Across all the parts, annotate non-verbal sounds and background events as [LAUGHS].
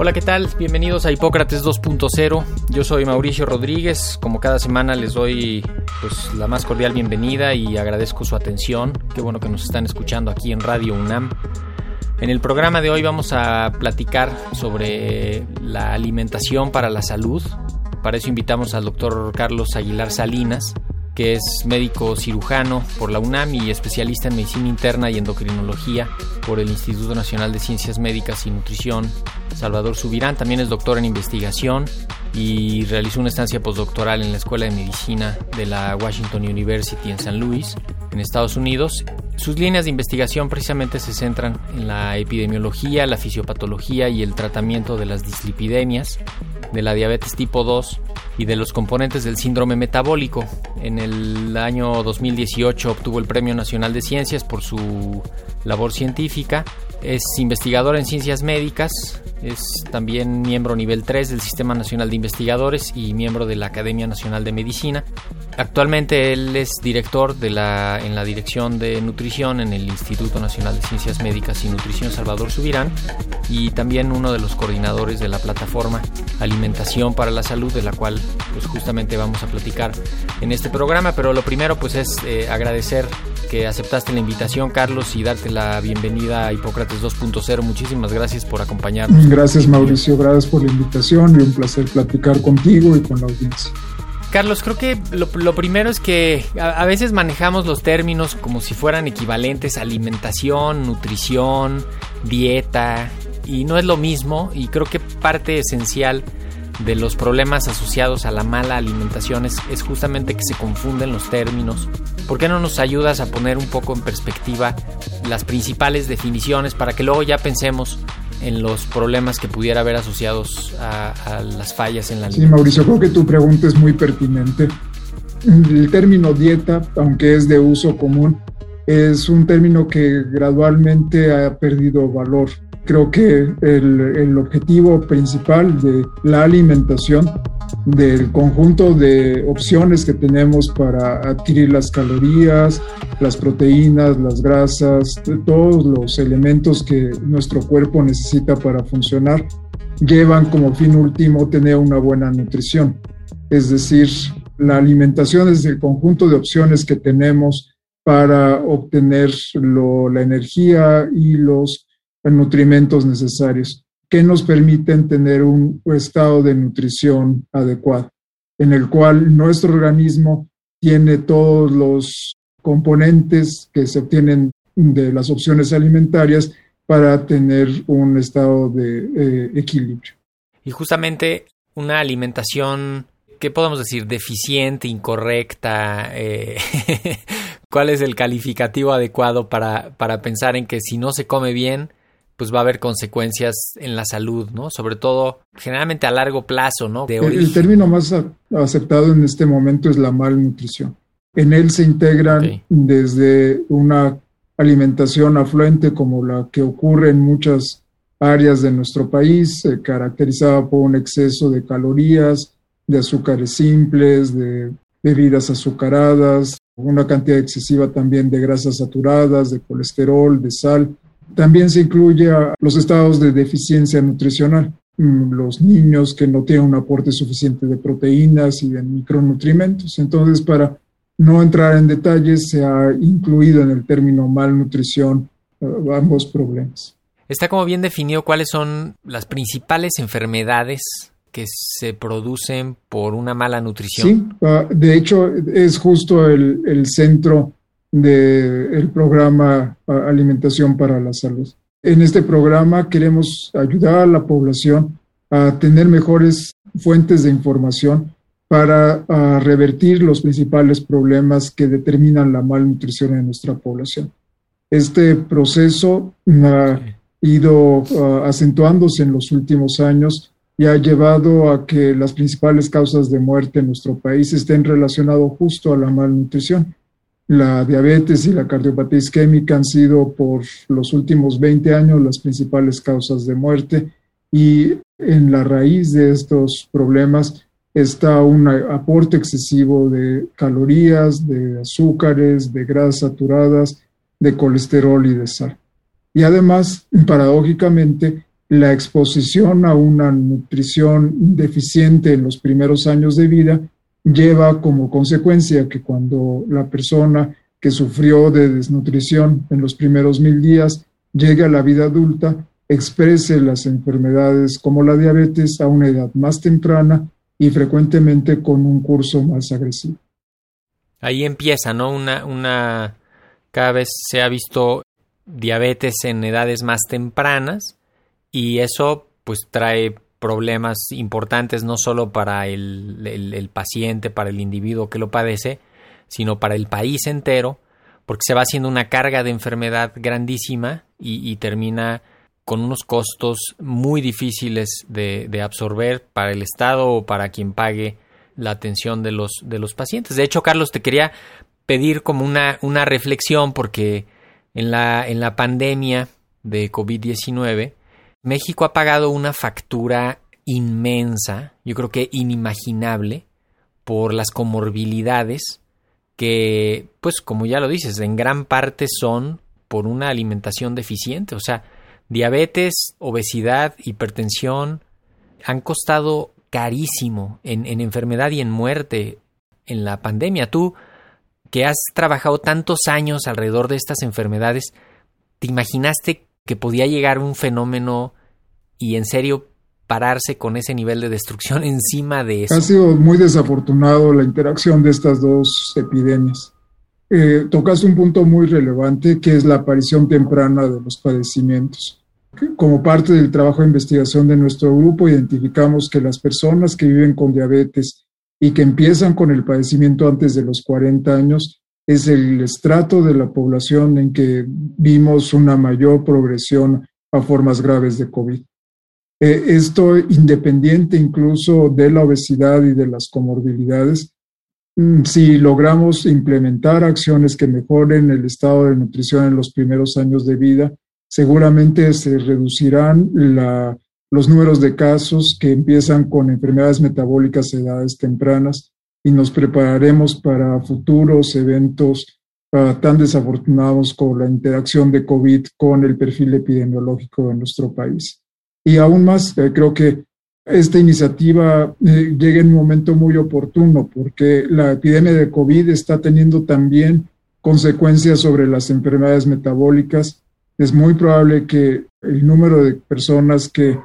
Hola, ¿qué tal? Bienvenidos a Hipócrates 2.0. Yo soy Mauricio Rodríguez. Como cada semana les doy pues, la más cordial bienvenida y agradezco su atención. Qué bueno que nos están escuchando aquí en Radio UNAM. En el programa de hoy vamos a platicar sobre la alimentación para la salud. Para eso invitamos al doctor Carlos Aguilar Salinas, que es médico cirujano por la UNAM y especialista en medicina interna y endocrinología por el Instituto Nacional de Ciencias Médicas y Nutrición Salvador Subirán. También es doctor en investigación y realizó una estancia postdoctoral en la Escuela de Medicina de la Washington University en San Luis, en Estados Unidos. Sus líneas de investigación precisamente se centran en la epidemiología, la fisiopatología y el tratamiento de las dislipidemias, de la diabetes tipo 2 y de los componentes del síndrome metabólico. En el año 2018 obtuvo el Premio Nacional de Ciencias por su labor científica. Es investigador en ciencias médicas, es también miembro nivel 3 del Sistema Nacional de Investigadores y miembro de la Academia Nacional de Medicina. Actualmente él es director de la, en la Dirección de Nutrición en el Instituto Nacional de Ciencias Médicas y Nutrición Salvador Subirán y también uno de los coordinadores de la plataforma Alimentación para la Salud, de la cual pues justamente vamos a platicar en este programa. Pero lo primero pues es eh, agradecer que aceptaste la invitación, Carlos, y darte la bienvenida a Hipócrates 2.0. Muchísimas gracias por acompañarnos. Gracias, Mauricio. Gracias por la invitación y un placer platicar contigo y con la audiencia. Carlos, creo que lo, primero es que a, a, veces manejamos los términos como si fueran equivalentes a alimentación, nutrición, dieta, y no es lo mismo, y creo que parte esencial de los problemas asociados a la mala alimentación es, es, justamente que se confunden los términos. ¿Por qué no nos ayudas a poner un poco en perspectiva las principales definiciones para que luego ya pensemos en los problemas que pudiera haber asociados a, las fallas en la alimentación? Sí, Mauricio, creo que tu pregunta es muy pertinente. El término dieta, aunque es de uso común, es un término que gradualmente ha perdido valor creo que el, el, objetivo principal de la alimentación, del conjunto de opciones que tenemos para adquirir las calorías, las proteínas, las grasas, todos los elementos que nuestro cuerpo necesita para funcionar, llevan como fin último tener una buena nutrición. Es decir, la alimentación es el conjunto de opciones que tenemos para obtener lo, la energía y los nutrimentos necesarios que nos permiten tener un estado de nutrición adecuado, en el cual nuestro organismo tiene todos los componentes que se obtienen de las opciones alimentarias para tener un estado de eh, equilibrio. Y justamente una alimentación, ¿qué podemos decir? Deficiente, incorrecta. Eh, [LAUGHS] ¿Cuál es el calificativo adecuado para, para pensar en que si no se come bien, pues va a haber consecuencias en la salud, ¿no? Sobre todo, generalmente a largo plazo, ¿no? El, el, término más aceptado en este momento es la malnutrición. En él se integran okay. desde una alimentación afluente como la que ocurre en muchas áreas de nuestro país, eh, caracterizada por un exceso de calorías, de azúcares simples, de bebidas azucaradas, una cantidad excesiva también de grasas saturadas, de colesterol, de sal, también se incluye a los estados de deficiencia nutricional, mm, los niños que no tienen un aporte suficiente de proteínas y de micronutrientes. Entonces, para no entrar en detalles, se ha incluido en el término malnutrición uh, ambos problemas. Está como bien definido cuáles son las principales enfermedades que se producen por una mala nutrición. Sí, ah, de hecho es justo el, el centro del programa Alimentación para la Salud. En este programa queremos ayudar a la población a tener mejores fuentes de información para revertir los principales problemas que determinan la malnutrición en nuestra población. Este proceso ha ido acentuándose en los últimos años y ha llevado a que las principales causas de muerte en nuestro país estén relacionadas justo a la malnutrición. La diabetes y la cardiopatía isquémica han sido por los últimos 20 años las principales causas de muerte y en la raíz de estos problemas está un aporte excesivo de calorías, de azúcares, de grasas saturadas, de colesterol y de sal. Y además, paradójicamente, la exposición a una nutrición deficiente en los primeros años de vida lleva como consecuencia que cuando la persona que sufrió de desnutrición en los primeros mil días llegue a la vida adulta, exprese las enfermedades como la diabetes a una edad más temprana y frecuentemente con un curso más agresivo. Ahí empieza, ¿no? Una, una, cada vez se ha visto diabetes en edades más tempranas y eso pues trae problemas importantes no solo para el, paciente, para el individuo que lo padece, sino para el país entero, porque se va haciendo una carga de enfermedad grandísima y, termina con unos costos muy difíciles de, de, absorber para el Estado o para quien pague la atención de los, de los pacientes. De hecho, Carlos, te quería pedir como una, una reflexión porque en la, en la pandemia de COVID-19 México ha pagado una factura inmensa, yo creo que inimaginable, por las comorbilidades que, pues como ya lo dices, en gran parte son por una alimentación deficiente. O sea, diabetes, obesidad, hipertensión han costado carísimo en, en enfermedad y en muerte en la pandemia. Tú, que has trabajado tantos años alrededor de estas enfermedades, ¿te imaginaste que podía llegar un fenómeno y en serio pararse con ese nivel de destrucción [LAUGHS] encima de eso. Ha sido muy desafortunado la interacción de estas dos epidemias. Eh, tocas un punto muy relevante que es la aparición temprana de los padecimientos. Como parte del trabajo de investigación de nuestro grupo, identificamos que las personas que viven con diabetes y que empiezan con el padecimiento antes de los 40 años es el estrato de la población en que vimos una mayor progresión a formas graves de COVID. Eh, esto independiente incluso de la obesidad y de las comorbilidades, mm, si logramos implementar acciones que mejoren el estado de nutrición en los primeros años de vida, seguramente se reducirán los números de casos que empiezan con enfermedades metabólicas a edades tempranas y nos prepararemos para futuros eventos ah, tan desafortunados como la interacción de COVID con el perfil epidemiológico en nuestro país. Y aún más, eh, creo que esta iniciativa eh, llega en un momento muy oportuno porque la epidemia de COVID está teniendo también consecuencias sobre las enfermedades metabólicas. Es muy probable que el número de personas que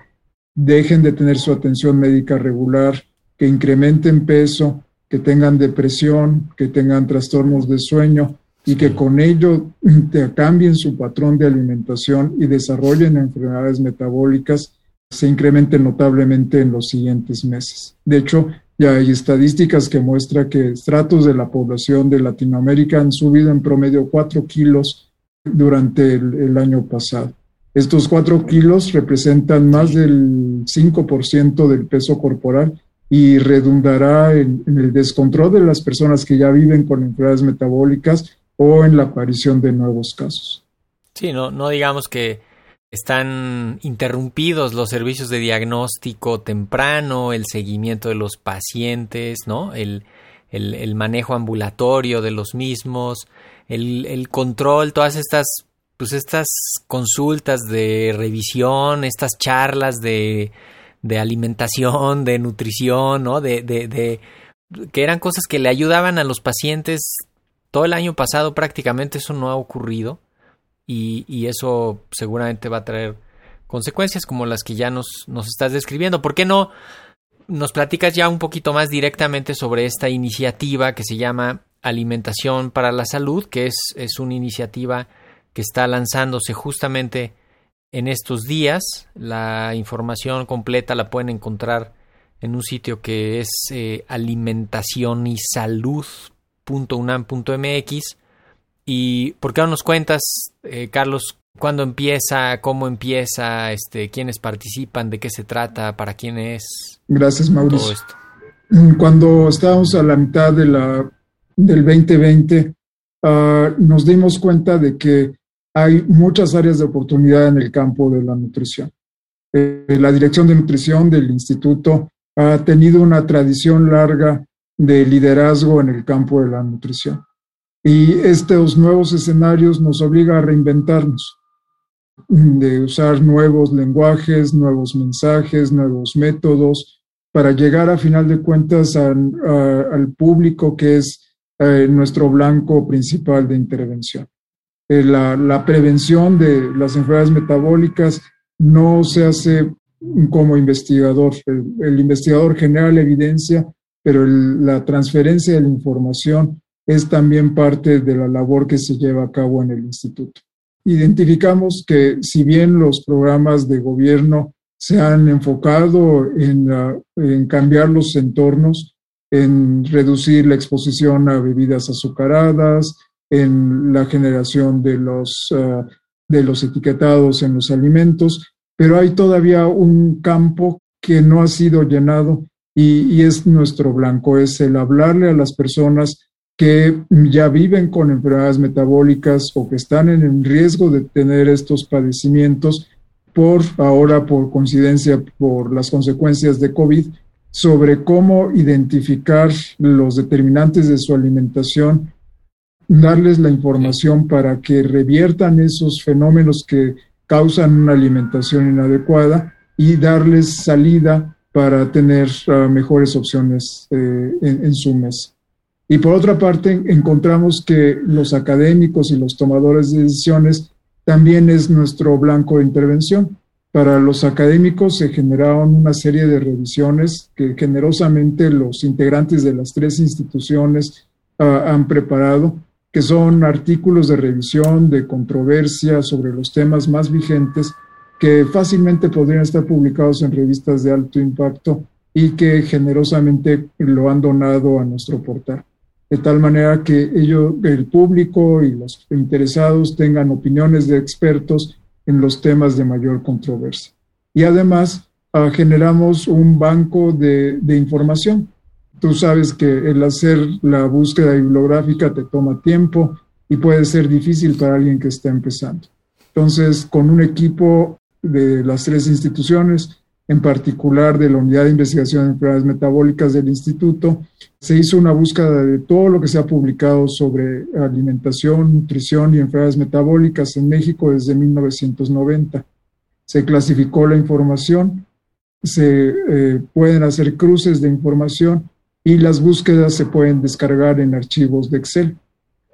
dejen de tener su atención médica regular, que incrementen peso, que tengan depresión, que tengan trastornos de sueño y que con ello cambien su patrón de alimentación y desarrollen enfermedades metabólicas, se incrementen notablemente en los siguientes meses. De hecho, ya hay estadísticas que muestran que estratos de la población de Latinoamérica han subido en promedio 4 kilos durante el, año pasado. Estos 4 kilos representan más del 5% del peso corporal y redundará en, el descontrol de las personas que ya viven con enfermedades metabólicas o en la aparición de nuevos casos. Sí, no, no digamos que están interrumpidos los servicios de diagnóstico temprano, el seguimiento de los pacientes, ¿no? El, el, manejo ambulatorio de los mismos, el, el, control, todas estas, pues estas consultas de revisión, estas charlas de, de alimentación, de nutrición, ¿no? De, de, de, que eran cosas que le ayudaban a los pacientes todo el año pasado prácticamente eso no ha ocurrido y, y eso seguramente va a traer consecuencias como las que ya nos, nos estás describiendo. ¿Por qué no nos platicas ya un poquito más directamente sobre esta iniciativa que se llama Alimentación para la Salud, que es, es una iniciativa que está lanzándose justamente en estos días. La información completa la pueden encontrar en un sitio que es eh, alimentacionysalud.unam.mx. ¿Y por qué no nos cuentas, eh, Carlos, cuándo empieza, cómo empieza, este, quiénes participan, de qué se trata, para quién es? Gracias, Mauricio. Cuando estábamos a la mitad de la, del 2020, ah, nos dimos cuenta de que hay muchas áreas de oportunidad en el campo de la nutrición. Eh, la Dirección de Nutrición del Instituto ha tenido una tradición larga de liderazgo en el campo de la nutrición. Y estos nuevos escenarios nos obligan a reinventarnos, de usar nuevos lenguajes, nuevos mensajes, nuevos métodos, para llegar a final de cuentas al público que es eh, nuestro blanco principal de intervención. Eh, la, prevención de las enfermedades metabólicas no se hace como investigador. El, investigador genera la evidencia, pero la transferencia de la información es también parte de la labor que se lleva a cabo en el instituto. Identificamos que si bien los programas de gobierno se han enfocado en, en cambiar los entornos, en reducir la exposición a bebidas azucaradas, en la generación de los, uh, de los etiquetados en los alimentos, pero hay todavía un campo que no ha sido llenado y, y, es nuestro blanco, es el hablarle a las personas que ya viven con enfermedades metabólicas o que están en riesgo de tener estos padecimientos por ahora, por coincidencia, por las consecuencias de COVID, sobre cómo identificar los determinantes de su alimentación darles la información para que reviertan esos fenómenos que causan una alimentación inadecuada y darles salida para tener uh, mejores opciones eh, en, su mes. Y por otra parte, encontramos que los académicos y los tomadores de decisiones también es nuestro blanco de intervención. Para los académicos se generaron una serie de revisiones que generosamente los integrantes de las tres instituciones uh, han preparado que son artículos de revisión, de controversia sobre los temas más vigentes que fácilmente podrían estar publicados en revistas de alto impacto y que generosamente lo han donado a nuestro portal. De tal manera que ello, el público y los interesados tengan opiniones de expertos en los temas de mayor controversia. Y además uh, generamos un banco de información Tú sabes que el hacer la búsqueda bibliográfica te toma tiempo y puede ser difícil para alguien que está empezando. Entonces, con un equipo de las tres instituciones, en particular de la Unidad de Investigación de Enfermedades Metabólicas del Instituto, se hizo una búsqueda de todo lo que se ha publicado sobre alimentación, nutrición y enfermedades metabólicas en México desde 1990. Se clasificó la información, se eh, pueden hacer cruces de información y las búsquedas se pueden descargar en archivos de Excel.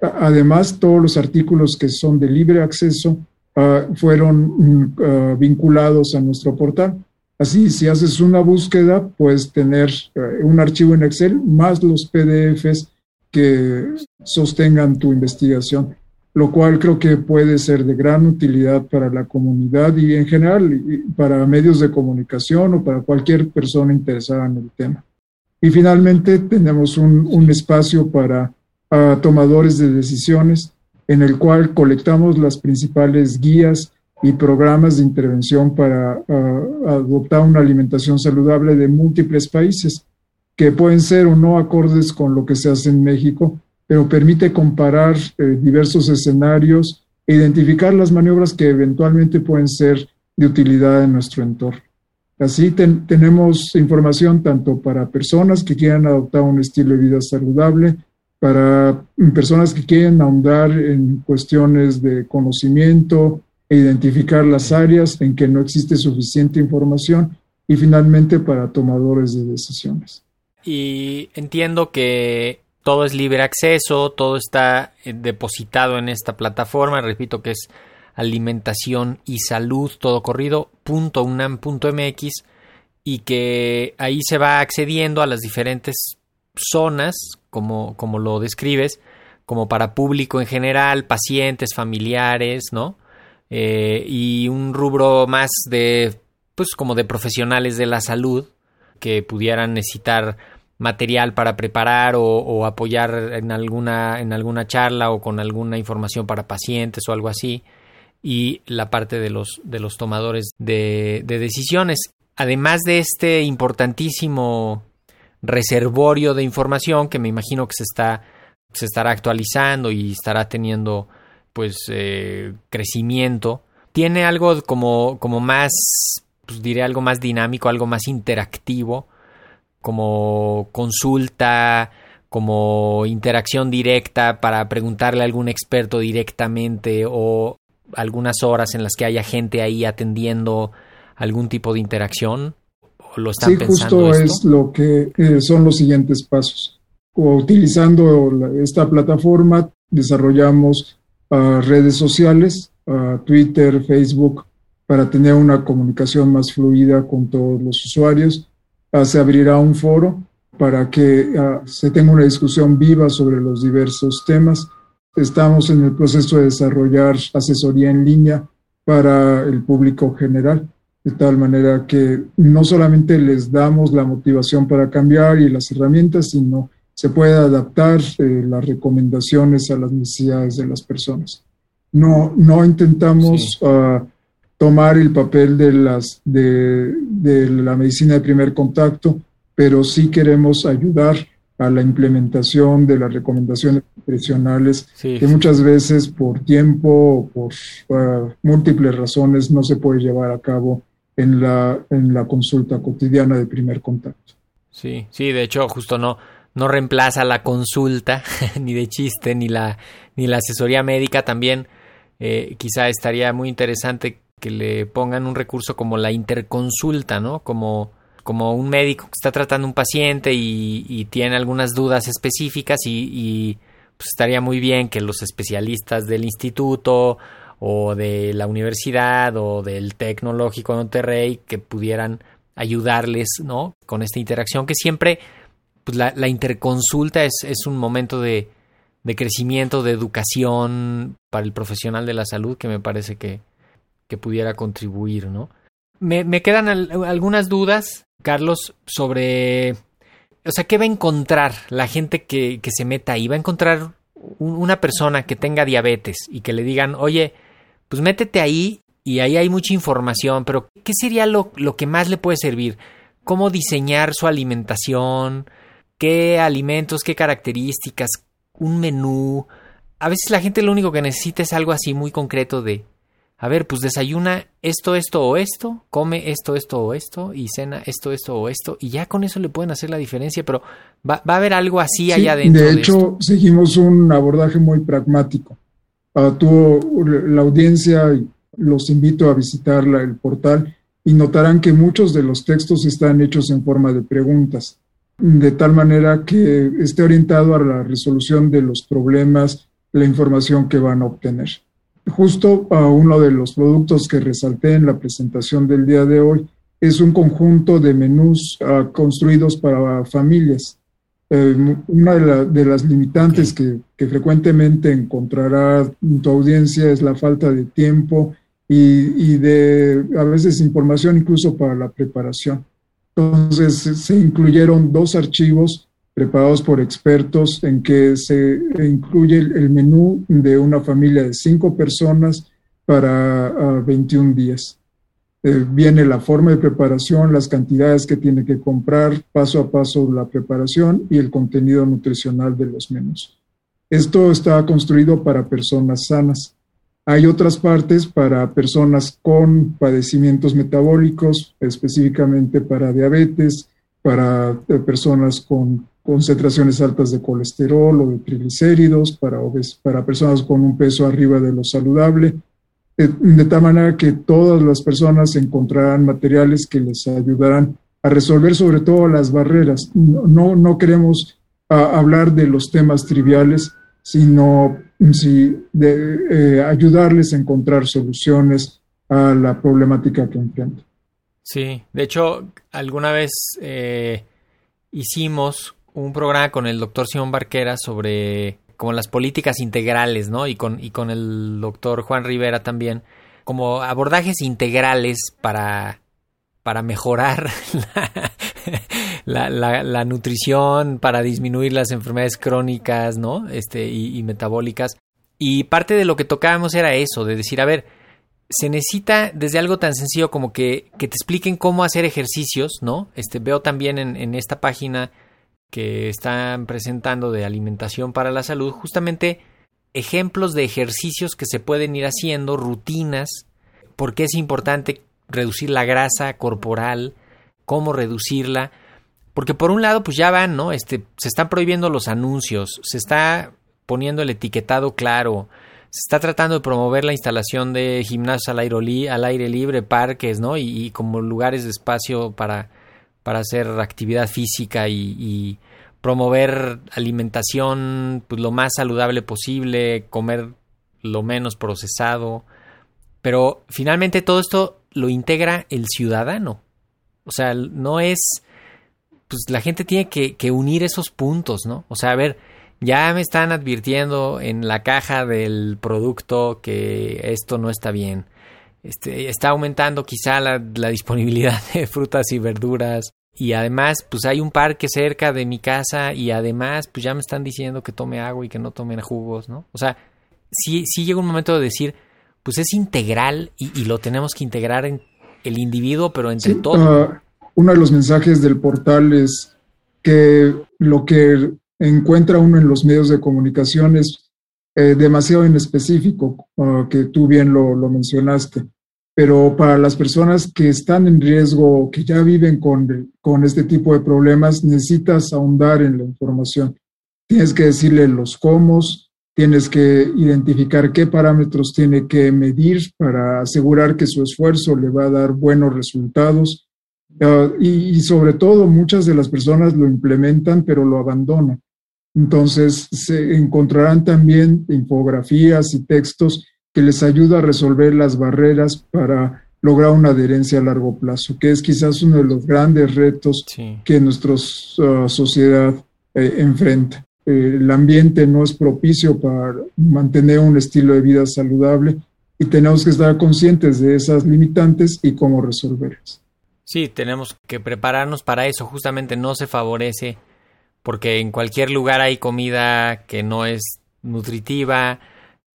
Además, todos los artículos que son de libre acceso uh, fueron uh, vinculados a nuestro portal. Así, si haces una búsqueda, puedes tener uh, un archivo en Excel más los PDFs que sostengan tu investigación, lo cual creo que puede ser de gran utilidad para la comunidad y en general para medios de comunicación o para cualquier persona interesada en el tema. Y finalmente tenemos un, espacio para tomadores de decisiones en el cual colectamos las principales guías y programas de intervención para adoptar una alimentación saludable de múltiples países, que pueden ser o no acordes con lo que se hace en México, pero permite comparar eh, diversos escenarios e identificar las maniobras que eventualmente pueden ser de utilidad en nuestro entorno. Así tenemos información tanto para personas que quieran adoptar un estilo de vida saludable, para personas que quieren ahondar en cuestiones de conocimiento e identificar las áreas en que no existe suficiente información y finalmente para tomadores de decisiones. Y entiendo que todo es libre acceso, todo está eh, depositado en esta plataforma, repito que es alimentación y salud, todo corrido, .unam.mx y que ahí se va accediendo a las diferentes zonas, como, como lo describes, como para público en general, pacientes, familiares, ¿no? Eh, y un rubro más de, pues como de profesionales de la salud que pudieran necesitar material para preparar o, apoyar en alguna, en alguna charla o con alguna información para pacientes o algo así y la parte de los, de los tomadores de, de decisiones. Además de este importantísimo reservorio de información que me imagino que se está se estará actualizando y estará teniendo pues eh, crecimiento tiene algo como como más pues diré algo más dinámico algo más interactivo como consulta como interacción directa para preguntarle a algún experto directamente o algunas horas en las que haya gente ahí atendiendo algún tipo de interacción lo están sí, justo es lo que eh, son los siguientes pasos. O utilizando esta plataforma, desarrollamos uh, redes sociales, uh, Twitter, Facebook, para tener una comunicación más fluida con todos los usuarios. Uh, se abrirá un foro para que se tenga una discusión viva sobre los diversos temas. Estamos en el proceso de desarrollar asesoría en línea para el público general de tal manera que no solamente les damos la motivación para cambiar y las herramientas, sino se puede adaptar eh, las recomendaciones a las necesidades de las personas. No, no intentamos ah, tomar el papel de, las, de, de la medicina de primer contacto, pero sí queremos ayudar a la implementación de las recomendaciones nutricionales, que muchas veces por tiempo o por ah, múltiples razones no se puede llevar a cabo en la, en la consulta cotidiana de primer contacto. Sí, sí, de hecho, justo no, no reemplaza la consulta, [LAUGHS] ni de chiste, ni la, ni la asesoría médica. También eh, quizá estaría muy interesante que le pongan un recurso como la interconsulta, ¿no? Como, como un médico que está tratando un paciente y, tiene algunas dudas específicas y, pues estaría muy bien que los especialistas del instituto o de la universidad o del tecnológico de Monterrey que pudieran ayudarles, ¿no? Con esta interacción que siempre, pues la, la interconsulta es, es, un momento de, de, crecimiento, de educación para el profesional de la salud que me parece que, que pudiera contribuir, ¿no? Me, me quedan algunas dudas, Carlos, sobre, o sea, ¿qué va a encontrar la gente que, que se meta ahí? ¿Va a encontrar una persona que tenga diabetes y que le digan, oye, pues métete ahí y ahí hay mucha información, pero ¿qué sería lo, lo que más le puede servir? ¿Cómo diseñar su alimentación? ¿Qué alimentos, qué características? ¿Un menú? A veces la gente lo único que necesita es algo así muy concreto de, a ver, pues desayuna esto, esto o esto, come esto, esto o esto, y cena esto, esto o esto, y ya con eso le pueden hacer la diferencia, pero va, va a haber algo así allá adentro. De hecho, seguimos un abordaje muy pragmático a la audiencia, los invito a visitar el portal y notarán que muchos de los textos están hechos en forma de preguntas, de tal manera que esté orientado a la resolución de los problemas, la información que van a obtener. Justo a uno de los productos que resalté en la presentación del día de hoy es un conjunto de menús ah, construidos para familias eh, una de, las limitantes que, frecuentemente encontrará tu audiencia es la falta de tiempo y, de a veces información incluso para la preparación. Entonces se incluyeron dos archivos preparados por expertos en que se incluye el, menú de una familia de cinco personas para 21 días. Eh, viene la forma de preparación, las cantidades que tiene que comprar, paso a paso la preparación y el contenido nutricional de los menús. Esto está construido para personas sanas. Hay otras partes para personas con padecimientos metabólicos, específicamente para diabetes, para eh, personas con concentraciones altas de colesterol o de triglicéridos, para, para personas con un peso arriba de lo saludable, de, tal manera que todas las personas encontrarán materiales que les ayudarán a resolver sobre todo las barreras. No, no queremos hablar de los temas triviales, sino de, eh, ayudarles a encontrar soluciones a la problemática que enfrentan. Sí, de hecho, alguna vez eh, hicimos un programa con el doctor Simón Barquera sobre como las políticas integrales, ¿no? Y con, y con el doctor Juan Rivera también, como abordajes integrales para, para mejorar [LAUGHS] la, la, nutrición, para disminuir las enfermedades crónicas, ¿no? Este, y, y metabólicas. Y parte de lo que tocábamos era eso, de decir, a ver, se necesita desde algo tan sencillo como que, que te expliquen cómo hacer ejercicios, ¿no? Este, veo también en, en, esta página que están presentando de alimentación para la salud, justamente ejemplos de ejercicios que se pueden ir haciendo, rutinas, porque es importante reducir la grasa corporal, cómo reducirla, porque por un lado, pues ya van, ¿no? Este, se están prohibiendo los anuncios, se está poniendo el etiquetado claro, se está tratando de promover la instalación de gimnasios al aire, libre, parques, ¿no? Y, como lugares de espacio para, para hacer actividad física y, promover alimentación pues, lo más saludable posible, comer lo menos procesado. Pero finalmente todo esto lo integra el ciudadano. O sea, no es. Pues la gente tiene que, que unir esos puntos, ¿no? O sea, a ver, ya me están advirtiendo en la caja del producto que esto no está bien. Este, está aumentando quizá la, disponibilidad de frutas y verduras. Y además, pues hay un parque cerca de mi casa y además, pues ya me están diciendo que tome agua y que no tome jugos, ¿no? O sea, sí, sí llega un momento de decir, pues es integral y, lo tenemos que integrar en el individuo, pero entre todos. Ah, uno de los mensajes del portal es que lo que encuentra uno en los medios de comunicación es eh, demasiado inespecífico, uh, que tú bien lo, lo, mencionaste. Pero para las personas que están en riesgo, que ya viven con, con este tipo de problemas, necesitas ahondar en la información. Tienes que decirle los cómo, tienes que identificar qué parámetros tiene que medir para asegurar que su esfuerzo le va a dar buenos resultados. Uh, y, y, sobre todo, muchas de las personas lo implementan, pero lo abandonan. Entonces, se encontrarán también infografías y textos que les ayuda a resolver las barreras para lograr una adherencia a largo plazo, que es quizás uno de los grandes retos que nuestra uh, sociedad eh, enfrenta. Eh, el ambiente no es propicio para mantener un estilo de vida saludable y tenemos que estar conscientes de esas limitantes y cómo resolverlas. Sí, tenemos que prepararnos para eso. Justamente no se favorece porque en cualquier lugar hay comida que no es nutritiva,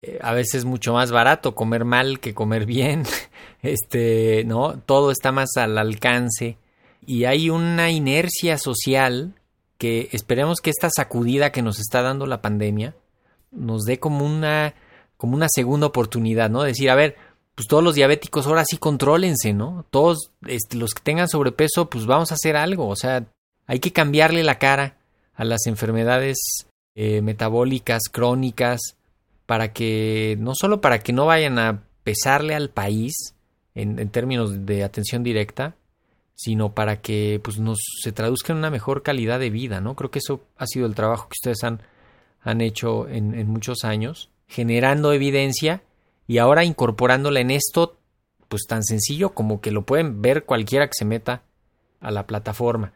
eh, a veces mucho más barato comer mal que comer bien, [LAUGHS] este, ¿no? Todo está más al alcance y hay una inercia social que esperemos que esta sacudida que nos está dando la pandemia nos dé como una como una segunda oportunidad, ¿no? Decir, a ver, pues todos los diabéticos ahora sí contrólense, ¿no? Todos este, los que tengan sobrepeso, pues vamos a hacer algo, o sea, hay que cambiarle la cara a las enfermedades eh, metabólicas crónicas para que no solo para que no vayan a pesarle al país en, términos de atención directa, sino para que pues nos se traduzca en una mejor calidad de vida, ¿no? Creo que eso ha sido el trabajo que ustedes han, han hecho en, en muchos años, generando evidencia y ahora incorporándola en esto, pues tan sencillo como que lo pueden ver cualquiera que se meta a la plataforma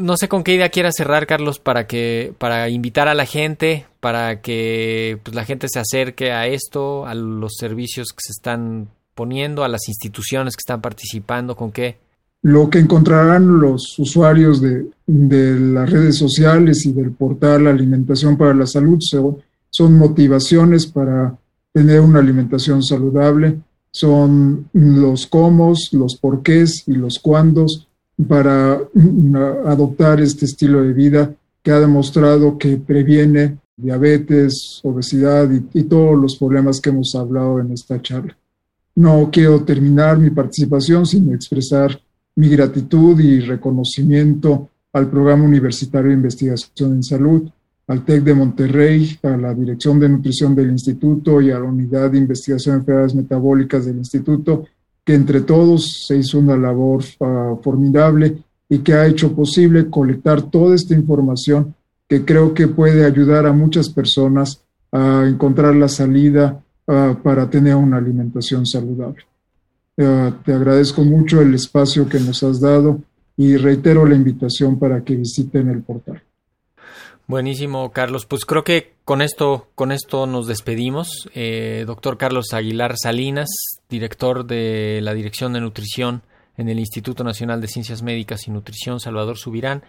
no sé con qué idea quieras cerrar, Carlos, para que para invitar a la gente, para que pues, la gente se acerque a esto, a los servicios que se están poniendo, a las instituciones que están participando, con qué. Lo que encontrarán los usuarios de, de las redes sociales y del portal Alimentación para la Salud son, son motivaciones para tener una alimentación saludable, son los cómo, los porqués y los cuándos para mm, adoptar este estilo de vida que ha demostrado que previene diabetes, obesidad y, todos los problemas que hemos hablado en esta charla. No quiero terminar mi participación sin expresar mi gratitud y reconocimiento al Programa Universitario de Investigación en Salud, al TEC de Monterrey, a la Dirección de Nutrición del Instituto y a la Unidad de Investigación de Enfermedades Metabólicas del Instituto que entre todos se hizo una labor uh, formidable y que ha hecho posible colectar toda esta información que creo que puede ayudar a muchas personas a encontrar la salida uh, para tener una alimentación saludable. Eh, te agradezco mucho el espacio que nos has dado y reitero la invitación para que visiten el portal. Buenísimo, Carlos. Pues creo que con esto, con esto nos despedimos. Eh, doctor Carlos Aguilar Salinas, director de la Dirección de Nutrición en el Instituto Nacional de Ciencias Médicas y Nutrición, Salvador Subirán,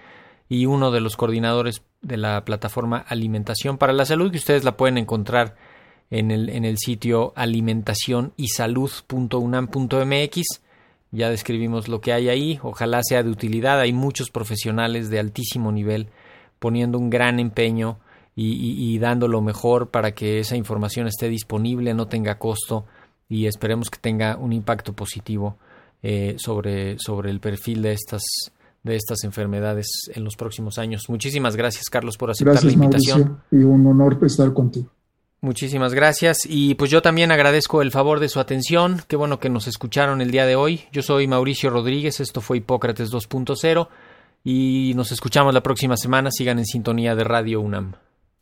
y uno de los coordinadores de la plataforma Alimentación para la Salud, que ustedes la pueden encontrar en el, en el sitio alimentacionysalud.unam.mx. Ya describimos lo que hay ahí, ojalá sea de utilidad. Hay muchos profesionales de altísimo nivel poniendo un gran empeño y, dando lo mejor para que esa información esté disponible, no tenga costo y esperemos que tenga un impacto positivo eh, sobre, sobre el perfil de estas, de estas enfermedades en los próximos años. Muchísimas gracias, Carlos, por aceptar la invitación. y un honor estar contigo. Muchísimas gracias y pues yo también agradezco el favor de su atención. Qué bueno que nos escucharon el día de hoy. Yo soy Mauricio Rodríguez, esto fue Hipócrates 2.0 y nos escuchamos la próxima semana. Sigan en sintonía de Radio UNAM.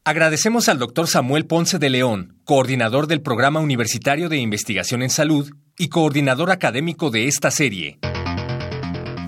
Agradecemos al doctor Samuel Ponce de León, coordinador del Programa Universitario de Investigación en Salud y coordinador académico de esta serie.